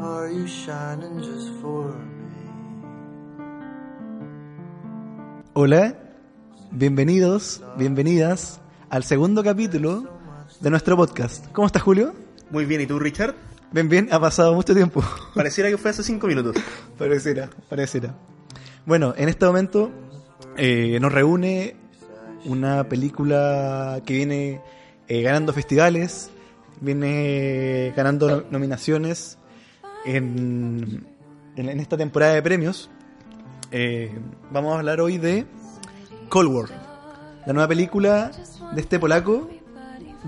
Are you shining just for me? Hola, bienvenidos, bienvenidas al segundo capítulo de nuestro podcast. ¿Cómo estás, Julio? Muy bien, ¿y tú, Richard? Bien, bien, ha pasado mucho tiempo. Pareciera que fue hace cinco minutos. pareciera, pareciera. Bueno, en este momento eh, nos reúne una película que viene eh, ganando festivales, viene ganando no- nominaciones en, en, en esta temporada de premios. Eh, vamos a hablar hoy de Cold War, la nueva película de este polaco.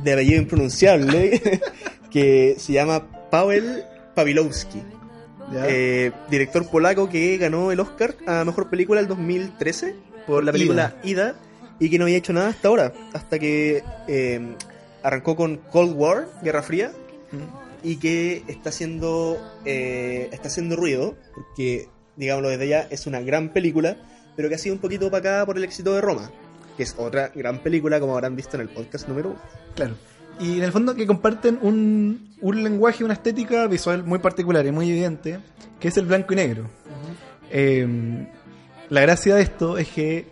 De apellido impronunciable, que se llama Paweł Pawilowski. Eh, director polaco que ganó el Oscar a Mejor Película el 2013 por la película Ida. y que no había hecho nada hasta ahora, hasta que eh, arrancó con Cold War, Guerra Fría, y que está haciendo, eh, está haciendo ruido, porque, digámoslo desde ya, es una gran película, pero que ha sido un poquito opacada por el éxito de Roma, que es otra gran película, como habrán visto en el podcast número uno. Claro. Y en el fondo que comparten un, un lenguaje, una estética visual muy particular y muy evidente, que es el blanco y negro. Eh, la gracia de esto es que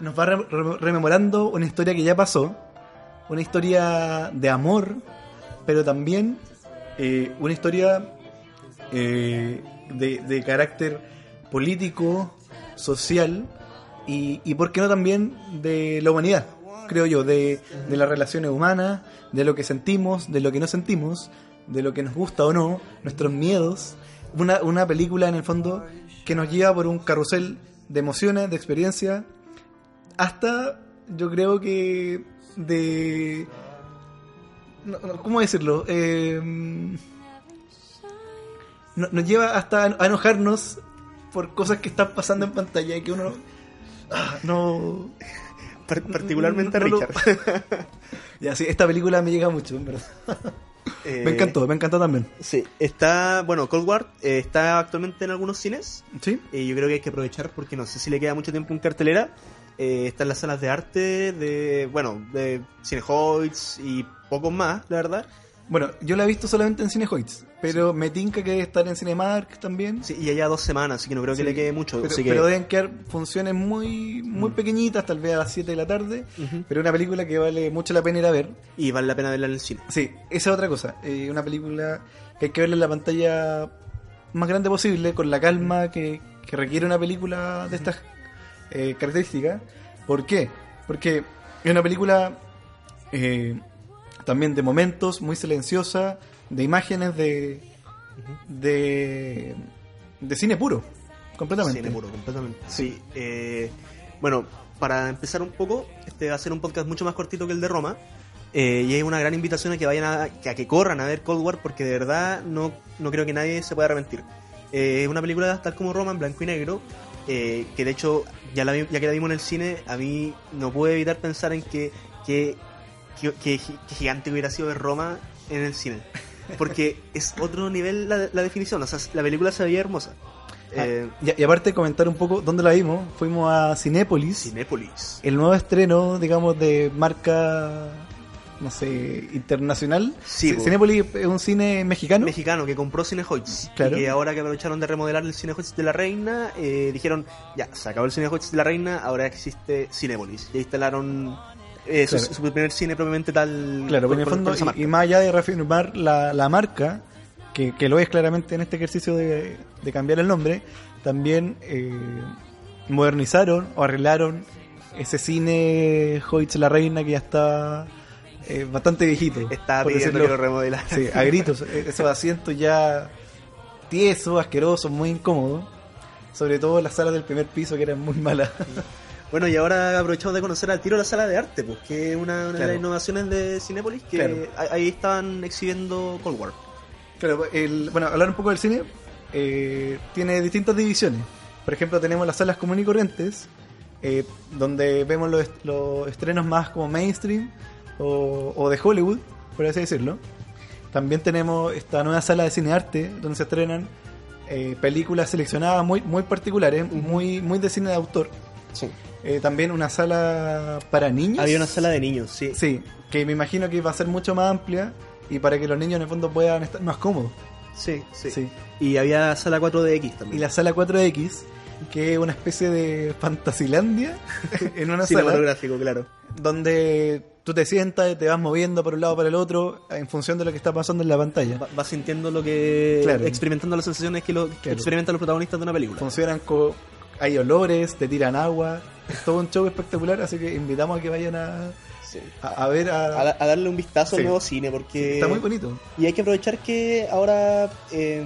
nos va re- rememorando una historia que ya pasó, una historia de amor, pero también eh, una historia eh, de, de carácter político, social y, y, ¿por qué no también de la humanidad? Creo yo, de, de las relaciones humanas, de lo que sentimos, de lo que no sentimos, de lo que nos gusta o no, nuestros miedos. Una, una película en el fondo que nos lleva por un carrusel de emociones, de experiencia, hasta yo creo que de... no, no, ¿Cómo decirlo? Eh, no- nos lleva hasta a enojarnos por cosas que están pasando en pantalla y que uno ah, no Par- particularmente a Richard. ya sí esta película me llega mucho en verdad Eh, me encantó me encantó también Sí, está, bueno, Cold War eh, está actualmente en algunos cines. sí Y yo creo que hay que aprovechar porque no sé si le queda mucho tiempo en cartelera. Eh, está en las salas de arte de, bueno, de Cinehoids y pocos más, la verdad. bueno yo la he visto solamente en Cinehoids pero me tinca que debe estar en Cinemark también Sí, y allá dos semanas, así que no creo que Sí, le quede mucho. pero, así que, pero deben quedar funciones muy muy pequeñitas tal vez a las 7 de la tarde Ujú. pero una película que vale mucho la pena ir a ver Y vale la pena verla en el cine. Sí, esa es otra cosa. Eh, una película que hay que verla en la pantalla más grande posible, con la calma que, que requiere una película de estas eh, características. ¿Por qué? Porque es una película eh, también de momentos, muy silenciosa, de imágenes de, de, cine puro, completamente. Cine puro, completamente. Sí. eh, bueno, para empezar un poco, este va a ser un podcast mucho más cortito que el de Roma. eh, y es una gran invitación a que vayan a, a que corran a ver Cold War porque de verdad no, no creo que nadie se pueda arrepentir. Eh, es una película tal como Roma, en blanco y negro, eh, que de hecho, ya, la, vi- ya que la vimos en el cine, a mí no pude evitar pensar en que, que, que, que gi- que gigante hubiera sido ver Roma en el cine. Porque es otro nivel la, la definición, o sea, la película se veía hermosa. Ah, Eh, y, y aparte comentar un poco dónde la vimos, fuimos a Cinépolis. Cinépolis. el nuevo estreno, digamos, de marca, no sé, internacional. Sí, C- po. Cinépolis es un cine mexicano. mexicano que compró Cinehoids Claro. y que ahora que aprovecharon de remodelar el Cinehoids de la Reina eh, dijeron ya se acabó el Cinehoids de la Reina ahora existe Cinépolis y instalaron eh, su, Claro. su primer cine propiamente tal claro, con- en el con- fondo, y más allá de reafirmar la, la marca, que, que lo es claramente en este ejercicio de, de cambiar el nombre, también eh, modernizaron o arreglaron ese cine Hoyts La Reina que ya está eh, bastante viejito. Estaba pidiendo decirlo- que lo remodelara. Sí, a gritos. eh, Esos asientos ya tiesos, asquerosos, muy incómodos. Sobre todo las salas del primer piso que eran muy malas. Bueno, y ahora aprovechamos de conocer al tiro la sala de arte, pues, que es una, una de las innovaciones de Cinépolis, que Claro. ahí- ahí estaban exhibiendo Cold War. Claro, el, bueno, hablar un poco del cine, eh, tiene distintas divisiones. Por ejemplo, tenemos las salas comunes y corrientes, eh, donde vemos los, est- los estrenos más como mainstream o, o de Hollywood, por así decirlo. También tenemos esta nueva sala de cine arte, donde se estrenan eh, películas seleccionadas muy, muy particulares, muy, muy de cine de autor. Sí. Eh, también una sala para niños. Había una sala de niños, sí. Sí, que me imagino que va a ser mucho más amplia y para que los niños en el fondo puedan estar más cómodos. Sí, sí. Sí. Y había sala 4DX también. Y la sala 4X, que es una especie de Fantasilandia en una sala Cinematográfico, claro. donde tú te sientas y te vas moviendo por un lado para el otro en función de lo que está pasando en la pantalla. Va- Vas sintiendo lo que... Claro. Experimentando las sensaciones que, lo, que Claro. experimentan los protagonistas de una película. Funcionan con... Hay olores, te tiran agua, es todo un show espectacular, así que invitamos a que vayan a, Sí. a, a ver A, a... da- a darle un vistazo Sí. al nuevo cine, porque... Está muy bonito. Y hay que aprovechar que ahora, eh,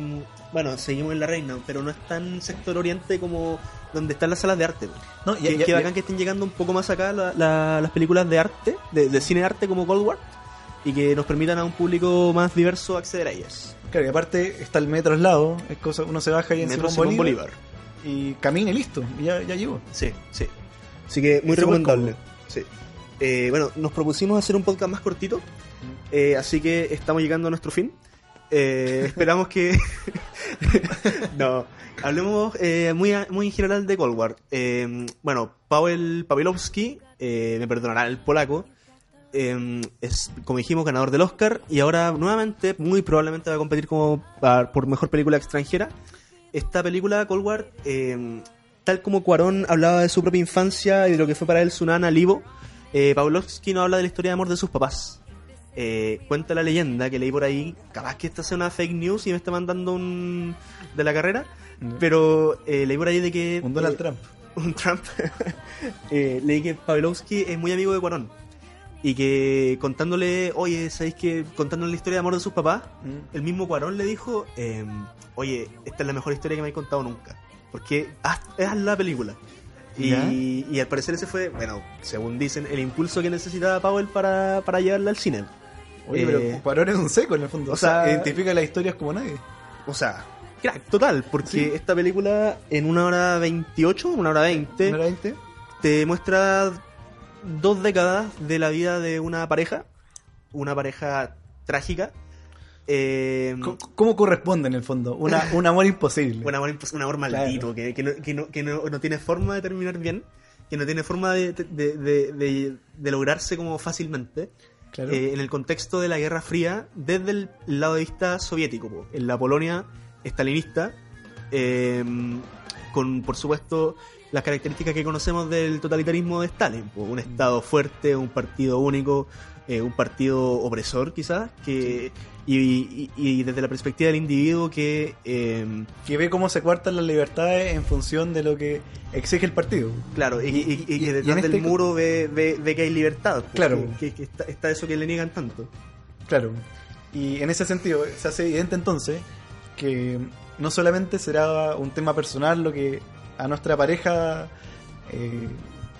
bueno, seguimos en La Reina, pero no es tan sector oriente como donde están las salas de arte. No, que, que bacán que estén llegando un poco más acá la- la- las películas de arte, de, de cine de arte como Cold War, y que nos permitan a un público más diverso acceder a ellas. Claro, y aparte está el metro al lado, es cosa, uno se baja ahí en Metro Simón Simón Bolívar, y camina y listo, y ya, ya llegó. Sí, sí. Así que muy recomendable. Sí. Eh, bueno, nos propusimos hacer un podcast más cortito, eh, así que estamos llegando a nuestro fin. Eh, esperamos que... no, hablemos eh, muy, muy en general de Cold War. Eh, bueno, Paweł Pawelowski, eh, me perdonará el polaco, eh, es, como dijimos, ganador del Oscar y ahora nuevamente, muy probablemente va a competir como por mejor película extranjera. Esta película, Cold War, eh, tal como Cuarón hablaba de su propia infancia y de lo que fue para él su nana Livo, Pawlowski nos habla de la historia de amor de sus papás. Eh, cuenta la leyenda que leí por ahí, capaz que esta sea una fake news y me está mandando un de la carrera, pero eh, leí por ahí de que... Un Donald eh, Trump. un Trump, eh, leí que Pawlowski es muy amigo de Cuarón. Y que contándole, oye, ¿sabéis que contándole la historia de amor de sus papás? Mm. El mismo Cuarón le dijo, eh, oye, esta es la mejor historia que me habéis contado nunca. Porque haz, haz la película. Y al parecer ese fue, bueno, según dicen, el impulso que necesitaba Powell para, para llevarla al cine. Oye, Eh, pero Cuarón es un seco en el fondo. o sea, identifica las historias como nadie. O sea, crack, total, porque Sí. esta película en una hora 28, una hora 20, ¿No era 20? te muestra dos décadas de la vida de una pareja, una pareja trágica. Eh, ¿Cómo corresponde en el fondo? Una, un amor imposible. un amor, impos- un amor maldito, que, que, no, que, no, que no- no tiene forma de terminar bien, que no tiene forma de- de- de lograrse como fácilmente. Eh, en el contexto de la Guerra Fría desde el lado de vista soviético, en la Polonia estalinista, eh, con por supuesto las características que conocemos del totalitarismo de Stalin, un Estado fuerte, un partido único, eh, un partido opresor quizás, que y, y- y desde la perspectiva del individuo que eh, que ve cómo se cuartan las libertades en función de lo que exige el partido. Claro, y, y- y Y- que detrás del este- muro ve, ve- ve que hay libertad. pues, Claro. Que, que- que está, está eso que le niegan tanto. Claro. Y en ese sentido se hace evidente entonces que no solamente será un tema personal lo que a nuestra pareja eh,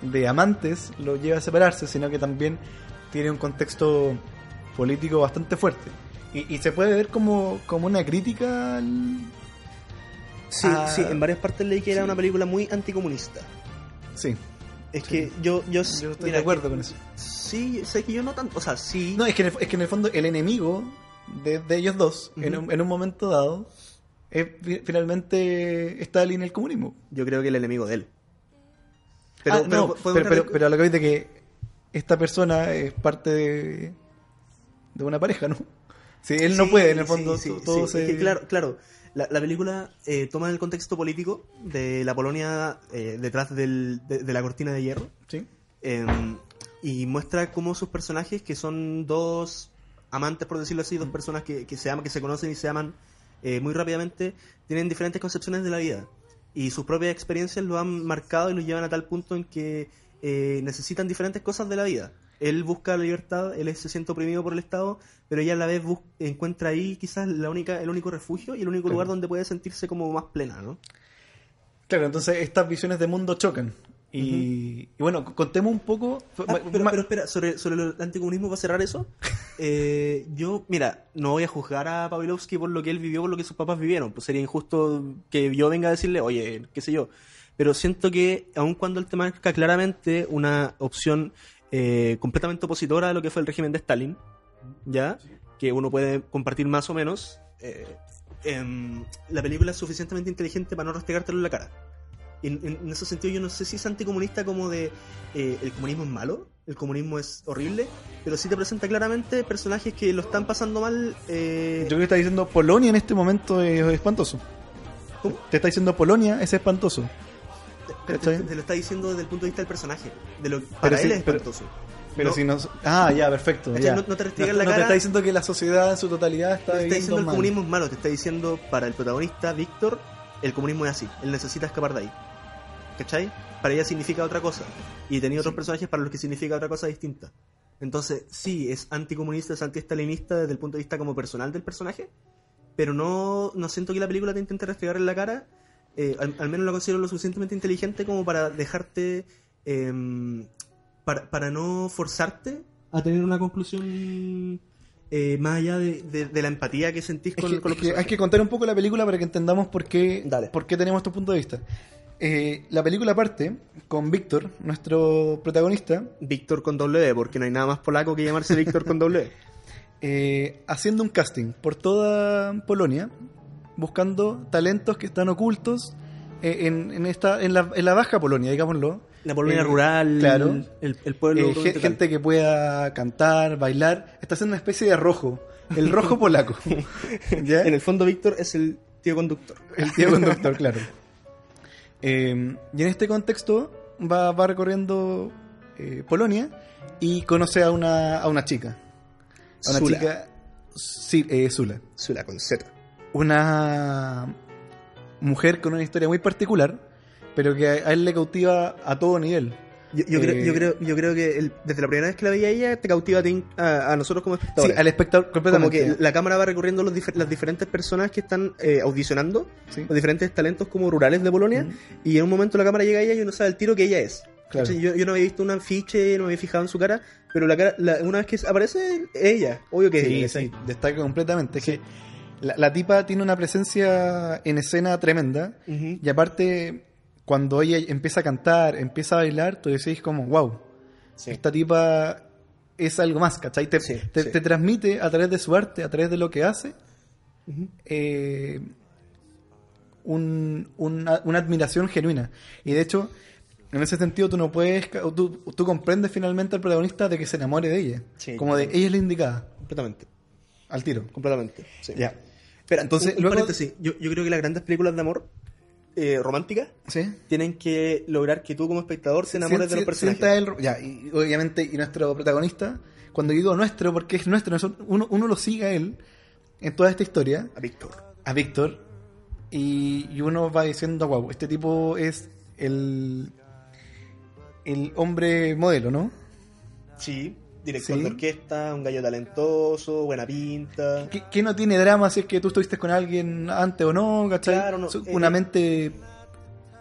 de amantes lo lleva a separarse, sino que también tiene un contexto político bastante fuerte. Y, y se puede ver como, como una crítica al... Sí, Ah, sí, en varias partes leí que era sí. una película muy anticomunista. Sí, Es Sí. que yo, yo, yo estoy mira, de acuerdo que- con eso. Sí, sé que yo no tanto, o sea, sí. No, es que en el, es que en el fondo el enemigo de, de ellos dos, en, un, en un momento dado, es fi- finalmente Stalin y el comunismo. Yo creo que el enemigo de él. Pero, Ah, pero, no, ¿podemos pero, pero, pero a lo que de que esta persona es parte de, de una pareja, ¿no? Si él no Sí, puede, en el sí, fondo, sí, to- sí. todo Es se... que claro, claro. La, la película eh, toma el contexto político de la Polonia eh, detrás del- de, de la cortina de hierro. Sí, Eh, y muestra cómo sus personajes, que son dos amantes, por decirlo así, dos personas que, que se aman, que se conocen y se aman eh, muy rápidamente, tienen diferentes concepciones de la vida. Y sus propias experiencias lo han marcado y los llevan a tal punto en que eh, necesitan diferentes cosas de la vida. Él busca la libertad, él se siente oprimido por el Estado, pero ella a la vez encuentra ahí quizás la única, el único refugio y el único Claro. lugar donde puede sentirse como más plena, ¿no? Claro, entonces estas visiones de mundo chocan. Y, y bueno, contemos un poco. Ah, pero espera, sobre, sobre el anticomunismo, ¿va a cerrar eso? Eh, yo, mira, no voy a juzgar a Pavlovsky por lo que él vivió, por lo que sus papás vivieron. Pues sería injusto que yo venga a decirle, oye, qué sé yo. Pero siento que, aun cuando él te marca claramente una opción eh, completamente opositora a lo que fue el régimen de Stalin, ¿ya? Que uno puede compartir más o menos, eh, em, la película es suficientemente inteligente para no restregártelo en la cara. En, en- en ese sentido, yo no sé si es anticomunista como de eh, el comunismo es malo, el comunismo es horrible, pero sí te presenta claramente personajes que lo están pasando mal. eh, Yo creo que está diciendo Polonia en este momento es espantoso. ¿Cómo? Te está diciendo Polonia es espantoso. Te, te- ¿cachai? te lo está diciendo desde el punto de vista del personaje. De lo, para sí, él es pero- espantoso. Pero No. si no. Ah, ya, perfecto. No- no te restringen la no te cara. está diciendo que la sociedad en su totalidad está No te está diciendo el mal. comunismo es malo, te está diciendo para el protagonista, Víctor, el comunismo es así, él necesita escapar de ahí. ¿Cachai? Para ella significa otra cosa. Y tenía otros personajes para los que significa otra cosa distinta. Entonces, sí, es anticomunista, es antiestalinista desde el punto de vista como personal del personaje, pero no, no siento que la película te intente restregar en la cara. Eh, al, al menos la considero lo suficientemente inteligente como para dejarte. em, para, para no forzarte a tener una conclusión eh, más allá de, de- de la empatía que sentís Es con, que- con los es que hay que contar un poco la película para que entendamos por qué, Dale. por qué tenemos estos puntos de vista. Eh, la película parte con Víctor, nuestro protagonista, Víctor con W, porque no hay nada más polaco que llamarse Víctor con W. eh, haciendo un casting por toda Polonia, buscando talentos que están ocultos eh, en, en esta, en, la, en la baja Polonia, digámoslo. La Polonia Eh, rural, claro. el, el pueblo. Eh, gente que pueda cantar, bailar. Está haciendo una especie de rojo. El rojo polaco. ¿Ya? En el fondo, Víctor es el tío conductor. El tío conductor, claro. Eh, y en este contexto va, va recorriendo eh, Polonia y conoce a una, a una chica. A una Zula. chica. Sí, eh, Zula. Zula con Z. Una mujer con una historia muy particular, pero que a él le cautiva a todo nivel. Yo, yo, creo, Eh, yo, creo, yo creo que el- desde la primera vez que la veía ella, te cautiva a, ti- a, a nosotros como Sí, espectadores. al espectador como completamente. que la cámara va recorriendo los difer- las diferentes personas que están eh, audicionando, Sí. los diferentes talentos como rurales de Polonia, y en un momento la cámara llega a ella y uno sabe el tiro que ella es. Yo, yo no había visto un afiche, no me había fijado en su cara, pero la cara, la- una vez que aparece, es ella, obvio que es Sí, ella. sí, destaca completamente. Es que la, la tipa tiene una presencia en escena tremenda. Y aparte, cuando ella empieza a cantar, empieza a bailar, tú decís como, wow, Sí. esta tipa es algo más, ¿cachai? Te, Sí, te- sí. te transmite a través de su arte, a través de lo que hace, eh, un- una, una admiración genuina. Y de hecho, en ese sentido, tú no puedes, tú, tú comprendes finalmente al protagonista de que se enamore de ella. Como de, ella es la indicada, Completamente. al tiro. Completamente. sí. Ya. Entonces, un, luego- paréntesis. Yo, yo creo que las grandes películas de amor eh, románticas ¿Sí? tienen que lograr que tú como espectador te enamores de los personajes. el- ya, y obviamente, y nuestro protagonista, cuando digo nuestro, porque es nuestro, uno, uno lo sigue a él en toda esta historia, A Víctor. a Víctor, y, y uno va diciendo, wow, este tipo es el, el hombre modelo, ¿no? Sí. Director Sí. de orquesta, un gallo talentoso, buena pinta. Que, que no tiene drama si es que tú estuviste con alguien antes o no, ¿cachai? Claro, no, eh, Una mente,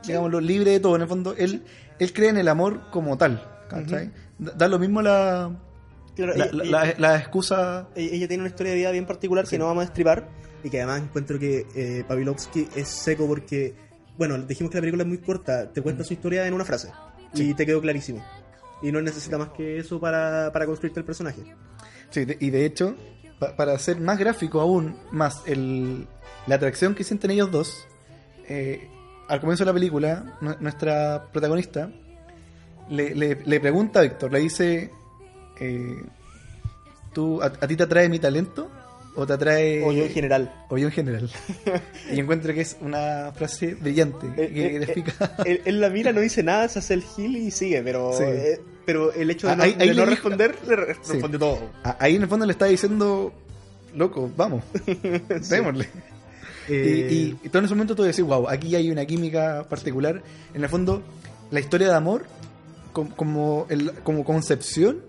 digámoslo, libre de todo. En el fondo, él, él cree en el amor como tal, ¿cachai? Da- Da lo mismo la, Claro, la, ella, la- ella- la- la excusa ella- ella tiene una historia de vida bien particular que no vamos a destripar y que además encuentro que eh, Pavlovsky es seco porque, bueno, dijimos que la película es muy corta, te cuenta su historia en una frase y te quedó clarísimo. Y no necesita más que eso para, para construirte el personaje. Sí, y de hecho, pa- para ser más gráfico aún, más el, la atracción que sienten ellos dos, eh, al comienzo de la película, nu- nuestra protagonista le, le- pregunta a Víctor, le dice, eh, ¿tú, a ti te atrae mi talento? ¿O te atrae... O yo en general. o yo en general? y encuentro que es una frase brillante, Eh, que eh, le explica... Él, él la mira, no dice nada, se hace el gil y sigue, pero, Sí. eh, pero el hecho de Ah, no, ahí- de ahí no le responder, le Sí. responde todo. A- Ahí en el fondo le está diciendo, loco, vamos, démosle. Eh, Y, y, y todo en ese momento tú decís, wow, aquí hay una química particular. En el fondo, la historia de amor, com- como, el- como concepción.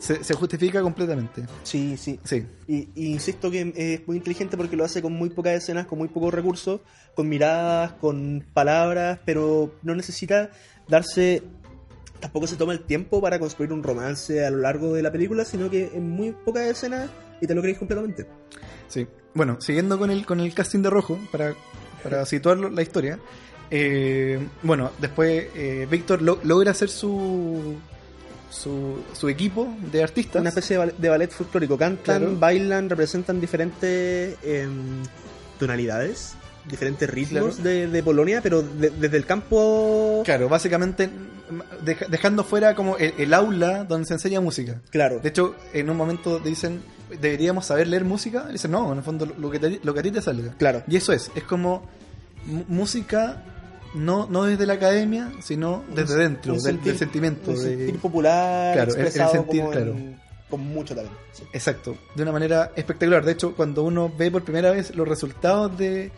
Se, se justifica completamente. Sí, sí. Sí. Y, y insisto que es muy inteligente porque lo hace con muy pocas escenas, con muy pocos recursos, con miradas, con palabras, pero no necesita darse. Tampoco se toma el tiempo para construir un romance a lo largo de la película, sino que en muy pocas escenas y te lo crees completamente. Sí. Bueno, siguiendo con el, con el casting de rojo, para, para situar la historia. eh, bueno, después eh, Víctor lo- logra hacer su, su, su equipo de artistas. Una especie de, bal- de ballet folclórico. Cantan, Claro. bailan, representan diferentes em, tonalidades, diferentes ritmos Claro. de, de Polonia, pero de- desde el campo. Claro, básicamente deja- dejando fuera como el, el aula donde se enseña música. Claro. De hecho, en un momento dicen, ¿deberíamos saber leer música? Y dicen, no, en el fondo lo que, te- lo que a ti te salga. Claro. Y eso es, es como música no, no desde la academia, sino desde dentro, del, sentir- del sentimiento. Un de- sentir popular, Claro, el- el expresado sentir, como claro. en- con mucho talento. sí. Exacto, de una manera espectacular. De hecho, cuando uno ve por primera vez los resultados de,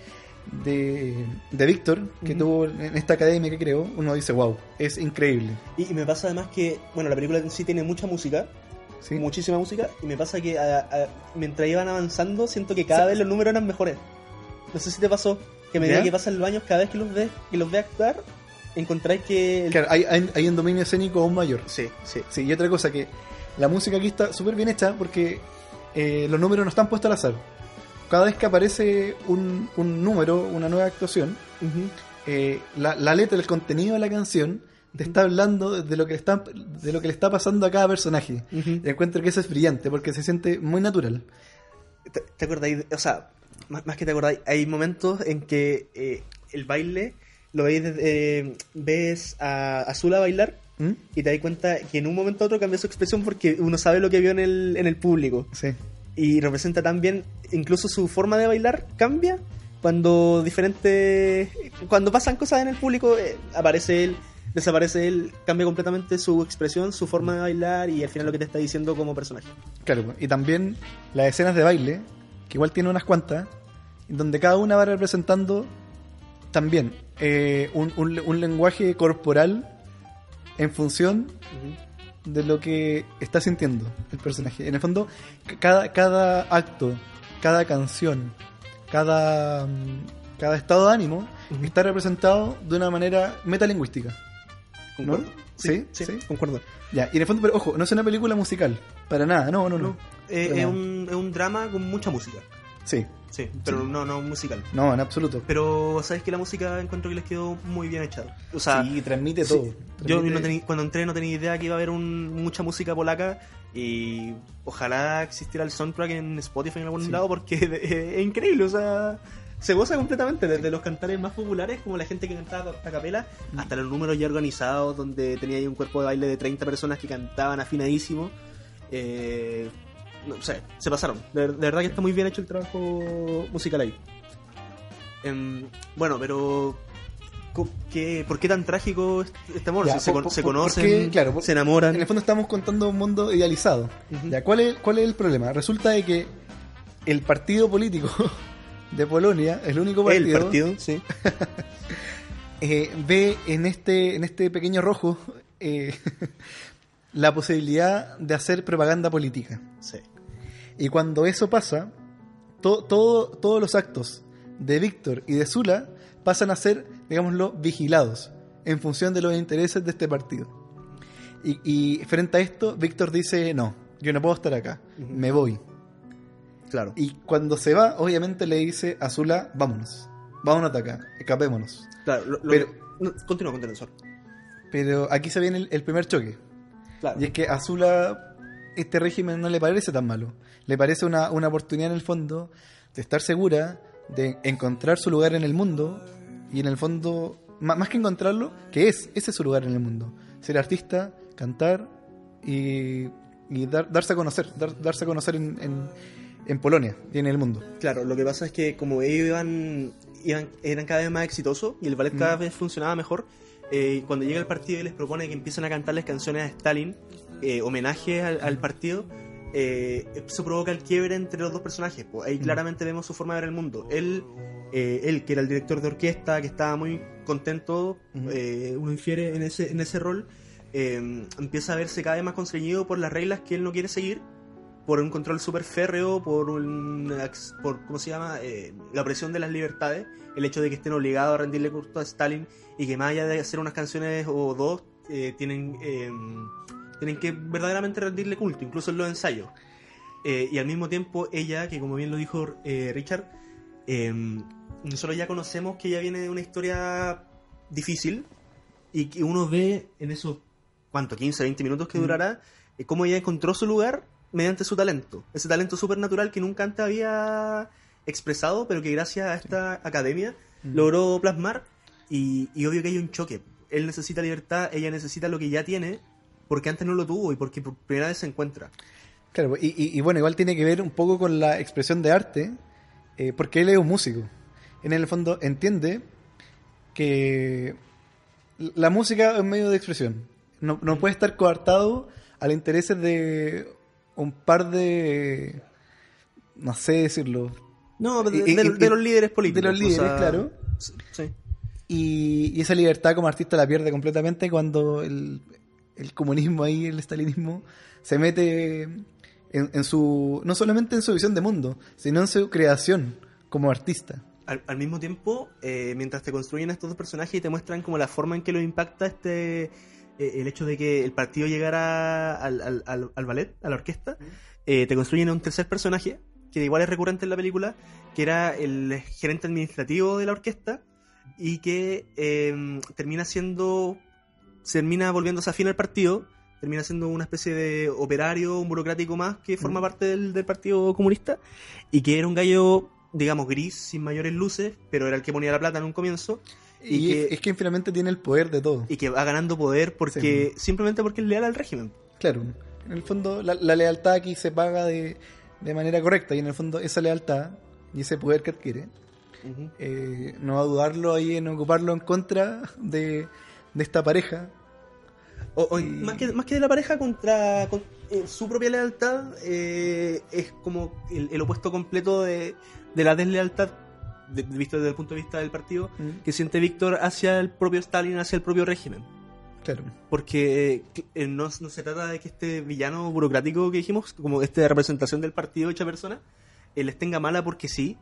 de, de Víctor, que tuvo en esta academia que creó, uno dice, wow, es increíble. Y, y me pasa además que, bueno, la película en sí tiene mucha música, ¿sí? muchísima música, y me pasa que a- a- mientras iban avanzando, siento que cada vez los números eran mejores. No sé si te pasó, que a medida ¿Ya? que pasan los años, cada vez que los ves, que los ves actuar, encontráis que... el- Claro, hay, hay, hay un dominio escénico aún mayor. Sí, sí. Sí, y otra cosa que la música aquí está súper bien hecha porque eh, los números no están puestos al azar. Cada vez que aparece un, un número, una nueva actuación, eh, la, la letra, el contenido de la canción te está hablando de lo que le está, de lo que le está pasando a cada personaje. Ujú. Y encuentro que eso es brillante porque se siente muy natural. ¿Te, te acordáis? o sea, más, más que te acordáis, hay momentos en que eh, el baile lo veis, desde- eh, ves a Azula bailar ¿Mm? y te das cuenta que en un momento a otro cambia su expresión porque uno sabe lo que vio en el, en el público. Sí. Y representa también, incluso su forma de bailar cambia cuando diferentes. Cuando pasan cosas en el público, eh, aparece él, desaparece él, cambia completamente su expresión, su forma de bailar y al final lo que te está diciendo como personaje. Claro, y también las escenas de baile, que igual tiene unas cuantas, donde cada una va representando también eh, un, un- un lenguaje corporal en función de lo que está sintiendo el personaje. En el fondo, cada, cada acto, cada canción, cada, mm, cada estado de ánimo está representado de una manera metalingüística. ¿Concuerdo? Sí, sí, sí. concuerdo. Ya, y en el fondo, pero ojo, no es una película musical, para nada, no, no, no. No, eh, es, un, es un drama con mucha música. Sí, Sí, pero no, no musical. no, en absoluto. Pero sabes que la música encuentro que les quedó muy bien echada. O sea, sí, transmite Sí. todo. Yo no tenía- cuando entré no tenía idea que iba a haber un- mucha música polaca y ojalá existiera el soundtrack en Spotify en algún Sí. lado porque es, es increíble, o sea, se goza completamente desde los cantares más populares como la gente que cantaba a capela Mm. hasta los números ya organizados donde tenía ahí un cuerpo de baile de 30 personas que cantaban afinadísimo. Eh, no sé, se pasaron. De, de verdad que está muy bien hecho el trabajo musical ahí. Em, bueno, pero ¿qué, ¿por qué tan trágico este- amor? Ya, se, por- con- se por- conocen, porque, claro, por- se enamoran. En el fondo estamos contando un mundo idealizado. Ya, ¿cuál, es, ¿Cuál es el problema? Resulta de que el partido político de Polonia, el único el partido, partido, sí. eh, ve en este, en este pequeño rojo eh, la posibilidad de hacer propaganda política. sí. Y cuando eso pasa, to- todo, todos los actos de Víctor y de Zula pasan a ser, digámoslo, vigilados en función de los intereses de este partido. Y, y frente a esto, Víctor dice, no, yo no puedo estar acá, me voy. Claro. Y cuando se va, obviamente le dice a Zula, vámonos, vámonos de acá, escapémonos. Claro, lo- Pero- no, continúa, Sor. Pero aquí se viene el, el primer choque. Claro. Y es que a Zula este régimen no le parece tan malo. Le parece una, una oportunidad en el fondo de estar segura, de encontrar su lugar en el mundo. Y en el fondo, más, que encontrarlo, que es, ese es su lugar en el mundo. Ser artista, cantar y, y dar- darse a conocer, dar- darse a conocer en, en, en Polonia y en el mundo. Claro, lo que pasa es que como ellos iban, iban eran cada vez más exitosos y el ballet cada Mm. vez funcionaba mejor, eh, cuando llega el partido y les propone que empiecen a cantarles canciones a Stalin, eh, homenaje al, al partido, eh, eso provoca el quiebre entre los dos personajes. pues. ahí claramente vemos su forma de ver el mundo. Él, eh, él, que era el director de orquesta, que estaba muy contento, eh, uno infiere en ese, en ese rol, eh, empieza a verse cada vez más constreñido por las reglas que él no quiere seguir, por un control súper férreo, por un, por, ¿cómo se llama? Eh, la opresión de las libertades, el hecho de que estén obligados a rendirle culto a Stalin y que más allá de hacer unas canciones o dos, eh, tienen, tienen que verdaderamente rendirle culto, incluso en los ensayos. Eh, y al mismo tiempo ella, que como bien lo dijo eh, Richard, eh, nosotros ya conocemos que ella viene de una historia difícil y que uno ve en esos, ¿cuánto? 15, 20 minutos que durará, eh, cómo ella encontró su lugar mediante su talento. Ese talento supernatural que nunca antes había expresado, pero que gracias a esta academia logró plasmar. Y, y obvio que hay un choque. Él necesita libertad, ella necesita lo que ya tiene, porque antes no lo tuvo y porque por primera vez se encuentra. Claro, y, y- y bueno, igual tiene que ver un poco con la expresión de arte, eh, porque él es un músico. En el fondo entiende que la música es un medio de expresión. No, no puede estar coartado a los intereses de un par de... no sé decirlo. No, de, de- los líderes políticos. de los líderes, o sea, claro. Sí. Y, y esa libertad como artista la pierde completamente cuando el, el comunismo ahí, el estalinismo, se mete en, en su. no solamente en su visión de mundo, sino en su creación como artista. al, al mismo tiempo, eh, mientras te construyen estos dos personajes y te muestran como la forma en que lo impacta este eh, el hecho de que el partido llegara al, al, al- al ballet, a la orquesta, eh, te construyen a un tercer personaje, que igual es recurrente en la película, que era el gerente administrativo de la orquesta y que eh, termina siendo, termina volviéndose afín al partido, termina siendo una especie de operario, un burocrático más que forma parte del, del Partido Comunista y que era un gallo, digamos, gris, sin mayores luces, pero era el que ponía la plata en un comienzo Y, Y es, que- es que finalmente tiene el poder de todo. y que va ganando poder porque simplemente porque es leal al régimen. Claro, en el fondo la, la lealtad aquí se paga de, de manera correcta y en el fondo esa lealtad y ese poder que adquiere, eh, no va a dudarlo ahí en ocuparlo en contra de, de esta pareja. O- más, que, más que de la pareja contra con- eh, su propia lealtad eh, es como el, el opuesto completo de, de la deslealtad de- visto desde el punto de vista del partido Mm. que siente Víctor hacia el propio Stalin, hacia el propio régimen. Claro. Porque eh, no, no se trata de que este villano burocrático que dijimos, como esta representación del partido hecha persona, les tenga mala porque sí,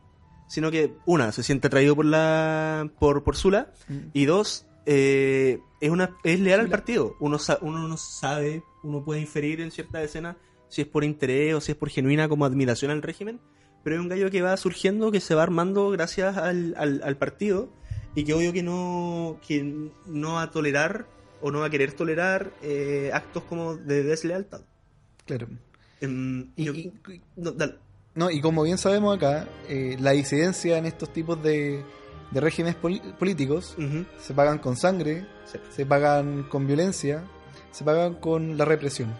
sino que, una, se siente atraído por la por, por Sula, Mm. y dos, eh, es, una, es leal al partido. Uno, uno no sabe, uno puede inferir en cierta escena si es por interés o si es por genuina como admiración al régimen, pero es un gallo que va surgiendo, que se va armando gracias al, al, al partido y que obvio que no, que no va a tolerar o no va a querer tolerar eh, actos como de deslealtad. Claro. Em, Y- yo- y- no, dale. No, y como bien sabemos acá, eh, la disidencia en estos tipos de, de regímenes políticos se pagan con sangre, sí. se pagan con violencia, se pagan con la represión.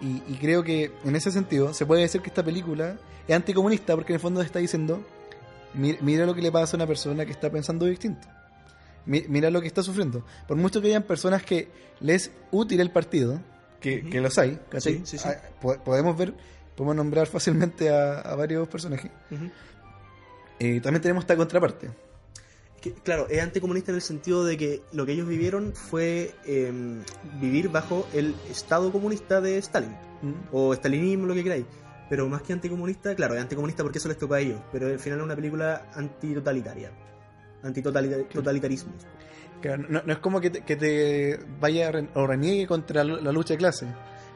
Y, y creo que en ese sentido se puede decir que esta película es anticomunista porque en el fondo está diciendo, "Mi- mira lo que le pasa a una persona que está pensando distinto. Mi- Mira lo que está sufriendo. Por mucho que hayan personas que les es útil el partido, que, los hay. Sí, sí, sí. Ah, po- podemos ver, podemos nombrar fácilmente a, a varios personajes. Eh, también tenemos esta contraparte. Que, claro, es anticomunista en el sentido de que lo que ellos vivieron fue em, vivir bajo el Estado comunista de Stalin, ¿Mm? o stalinismo, lo que queráis. Pero más que anticomunista, claro, es anticomunista porque eso les toca a ellos, pero al final es una película antitotalitaria, antitotalitarismo. Claro, no, no es como que te, que te vaya re- o reniegue contra la lucha de clase.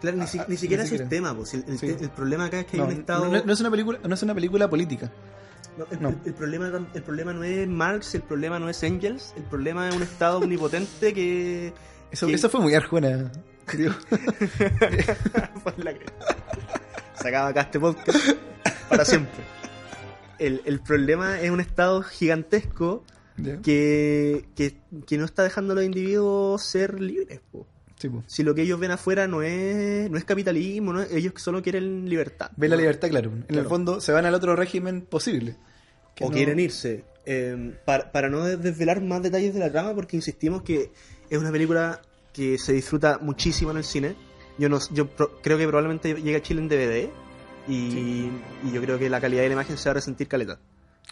Claro, ni, Ah, si- ah, ni siquiera es el tema, pues, el, el- Sí. el problema acá es que No, hay un Estado... no- no es una película, no es una película política. No, el, No. el- el problema, el problema no es Marx, el problema no es Engels, el problema es un Estado omnipotente que... Eso, que- eso fue muy arjona. creo. Por la cresta. Se acaba acá este podcast para siempre. El, el problema es un Estado gigantesco que, que, que no está dejando a los individuos ser libres. po. Sí. Si lo que ellos ven afuera no es, no es capitalismo, no es- ellos solo quieren libertad. Ve la libertad, claro. En el fondo se van al otro régimen posible. O no- quieren irse. Eh, para, para no desvelar más detalles de la trama, porque insistimos que es una película que se disfruta muchísimo en el cine. Yo no, yo pro- creo que probablemente llegue a Chile en DVD y, y yo creo que la calidad de la imagen se va a resentir caleta.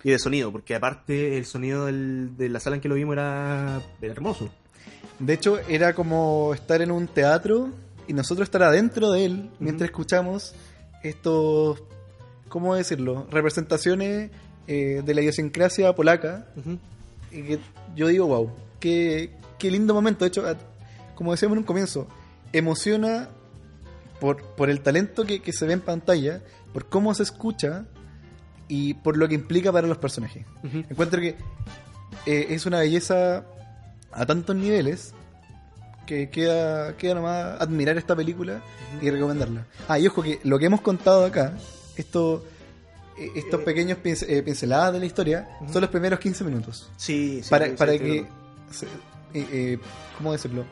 Y de sonido, porque aparte el sonido del- de la sala en que lo vimos era, era hermoso. De hecho, era como estar en un teatro y nosotros estar adentro de él mientras escuchamos estos, ¿cómo decirlo? Representaciones eh, de la idiosincrasia polaca. Y que yo digo, wow, qué, qué lindo momento. De hecho, como decíamos en un comienzo, emociona por, por el talento que, que se ve en pantalla, por cómo se escucha y por lo que implica para los personajes. Encuentro que eh, es una belleza a tantos niveles que queda, queda nomás admirar esta película y recomendarla. Ah, y ojo que lo que hemos contado acá, esto, eh, estos pequeños pince- eh, pinceladas de la historia, son los primeros 15 minutos. Sí, sí. para sí, para que, eh, eh, ¿cómo decirlo?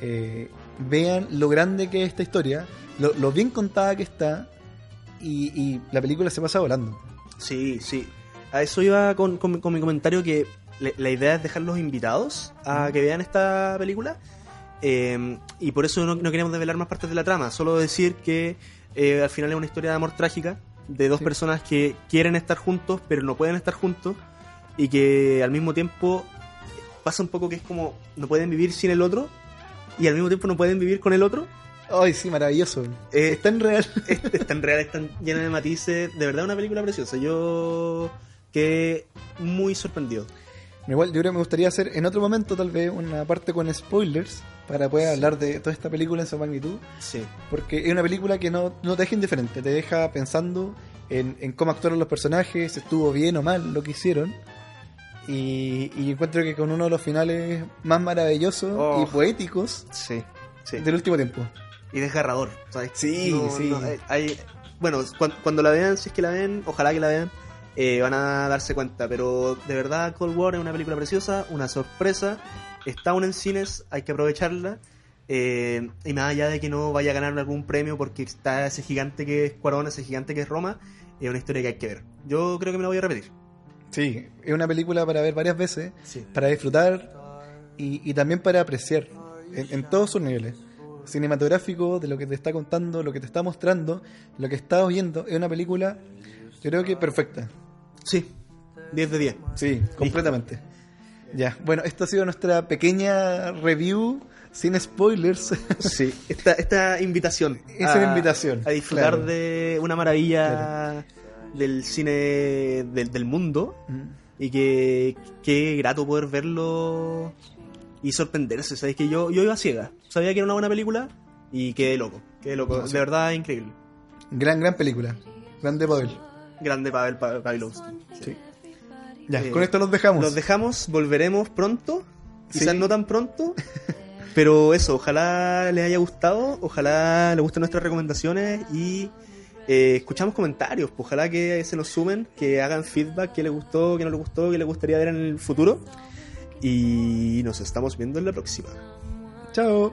Eh, vean lo grande que es esta historia, lo, lo bien contada que está y, y la película se pasa volando. Sí, sí. A eso iba con, con mi- con mi comentario que la idea es dejar los invitados a que vean esta película. eh, y por eso no, no queremos desvelar más partes de la trama. Solo decir que eh, al final es una historia de amor trágica de dos Sí. personas que quieren estar juntos pero no pueden estar juntos y que al mismo tiempo pasa un poco que es como no pueden vivir sin el otro y al mismo tiempo no pueden vivir con el otro. Ay, sí, maravilloso. Eh, es tan real. es, es tan real, es tan llena de matices. De verdad, una película preciosa. Yo quedé muy sorprendido. Igual, yo creo que me gustaría hacer en otro momento, tal vez, una parte con spoilers para poder hablar de toda esta película en su magnitud. Sí. Porque es una película que no, no te deja indiferente, te deja pensando en, en cómo actuaron los personajes, si estuvo bien o mal lo que hicieron. Y, y encuentro que con uno de los finales más maravillosos Oh. y poéticos Sí. Sí. del último tiempo. Y desgarrador. ¿sabes? Sí, sí. eh, hay- bueno, cuan- cuando, la vean, si es que la ven, ojalá que la vean, eh, van a darse cuenta. Pero de verdad, Cold War es una película preciosa, una sorpresa. Está aún en cines, hay que aprovecharla. Eh, y más allá de que no vaya a ganar algún premio porque está ese gigante que es Cuarón, ese gigante que es Roma, es una historia que hay que ver. Yo creo que me la voy a repetir. Sí, es una película para ver varias veces, Sí. para disfrutar y, y también para apreciar en, en todos sus niveles. Cinematográfico, de lo que te está contando, lo que te está mostrando, lo que estás viendo. Es una película, yo creo que perfecta. Sí, 10 de 10. Sí, completamente. Ya, bueno, esto ha sido nuestra pequeña review sin spoilers. Sí, esta, esta invitación. Es una invitación, A disfrutar claro. de una maravilla del cine del, del mundo. Y que qué grato poder verlo y sorprenderse. Sabéis que yo, yo iba ciega. Sabía que era una buena película y quedé loco. Quedé loco. No, sí. De verdad, increíble. gran, gran película. Grande Pavel. Grande Pavel Pa- Pavlovsky. Sí. Ya, Eh, con esto los dejamos. Los dejamos, volveremos pronto. Quizás Sí. no tan pronto. Pero eso, ojalá les haya gustado, ojalá les gusten nuestras recomendaciones y eh, escuchamos comentarios. pues, ojalá que se nos sumen, que hagan feedback, qué les gustó, qué no les gustó, qué les gustaría ver en el futuro. Y nos estamos viendo en la próxima. Chao.